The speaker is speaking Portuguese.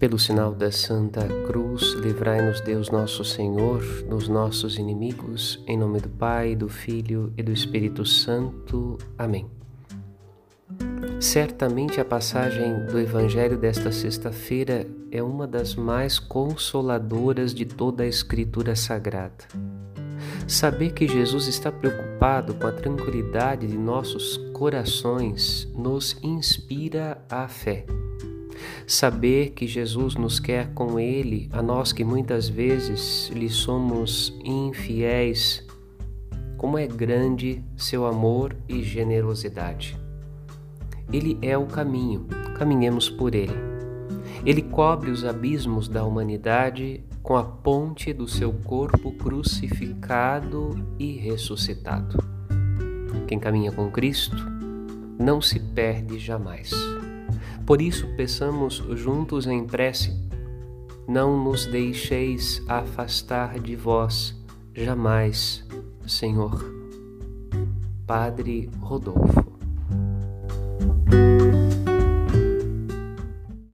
Pelo sinal da Santa Cruz, livrai-nos Deus nosso Senhor dos nossos inimigos, em nome do Pai, do Filho e do Espírito Santo. Amém. Certamente a passagem do Evangelho desta sexta-feira é uma das mais consoladoras de toda a Escritura Sagrada. Saber que Jesus está preocupado com a tranquilidade de nossos corações nos inspira a fé. Saber que Jesus nos quer com Ele, a nós que muitas vezes lhe somos infiéis, como é grande seu amor e generosidade. Ele é o caminho, caminhemos por Ele. Ele cobre os abismos da humanidade com a ponte do seu corpo crucificado e ressuscitado. Quem caminha com Cristo não se perde jamais. Por isso, peçamos juntos em prece: não nos deixeis afastar de vós jamais, Senhor. Padre Rodolfo.